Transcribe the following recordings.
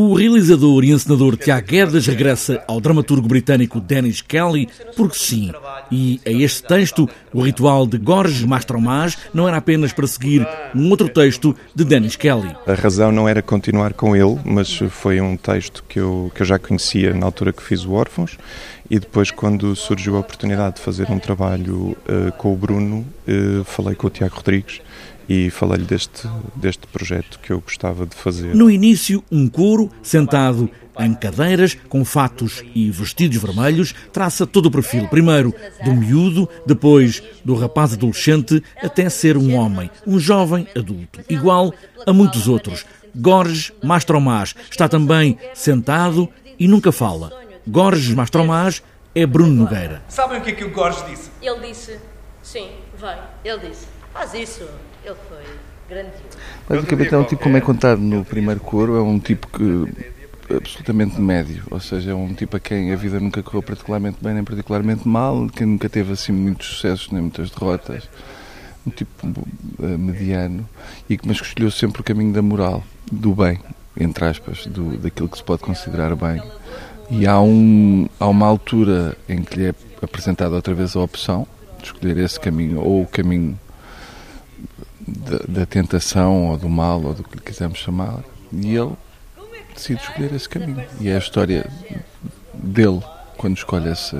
O realizador e encenador Tiago Guedes regressa ao dramaturgo britânico Dennis Kelly porque sim. E a este texto, o ritual de Gorges Mastromas não era apenas para seguir um outro texto de Dennis Kelly. A razão não era continuar com ele, mas foi um texto que eu, que eu já conhecia na altura que fiz o Órfãos e depois quando surgiu a oportunidade de fazer um trabalho uh, com o Bruno, uh, falei com o Tiago Rodrigues e falei-lhe deste, deste projeto que eu gostava de fazer. No início, um coro sentado em cadeiras, com fatos e vestidos vermelhos, traça todo o perfil. Primeiro do miúdo, depois do rapaz adolescente, até ser um homem, um jovem adulto, igual a muitos outros. Gorges Mastromás está também sentado e nunca fala. Gorges Mastromás é Bruno Nogueira. Sabem o que é que o Gorges disse? Ele disse, sim, vai. Ele disse, faz isso. Ele foi grandioso. Basicamente é um tipo, como é contado no primeiro coro, é um tipo que absolutamente médio, ou seja, é um tipo a quem a vida nunca correu particularmente bem nem particularmente mal, que nunca teve assim muitos sucessos nem muitas derrotas, um tipo uh, mediano, e mas que escolheu sempre o caminho da moral, do bem, entre aspas, do, daquilo que se pode considerar bem. E há, um, há uma altura em que lhe é apresentada outra vez a opção de escolher esse caminho ou o caminho da, da, tentação ou do mal ou do que lhe quisermos chamar e ele decide escolher esse caminho e é a história dele quando escolhe esse,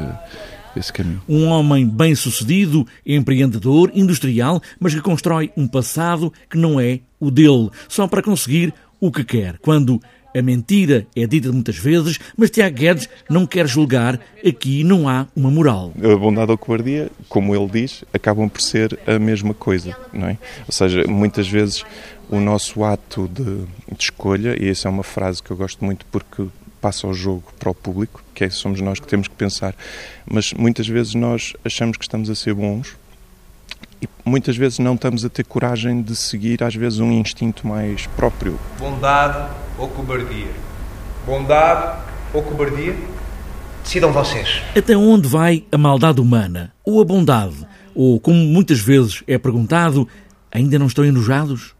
esse caminho. Um homem bem-sucedido, empreendedor, industrial, mas que constrói um passado que não é o dele, só para conseguir o que quer. Quando a mentira é dita muitas vezes, mas Tiago Guedes não quer julgar. Aqui não há uma moral. A bondade ou a cobardia, como ele diz, acabam por ser a mesma coisa, não é? Ou seja, muitas vezes o nosso ato de, de escolha, e essa é uma frase que eu gosto muito porque passa o jogo para o público, que é, somos nós que temos que pensar, mas muitas vezes nós achamos que estamos a ser bons e muitas vezes não estamos a ter coragem de seguir, às vezes, um instinto mais próprio. Bondade ou cobardia? Bondade ou cobardia? Decidam vocês. Até onde vai a maldade humana? Ou a bondade? Ou, como muitas vezes é perguntado, ainda não estão enojados?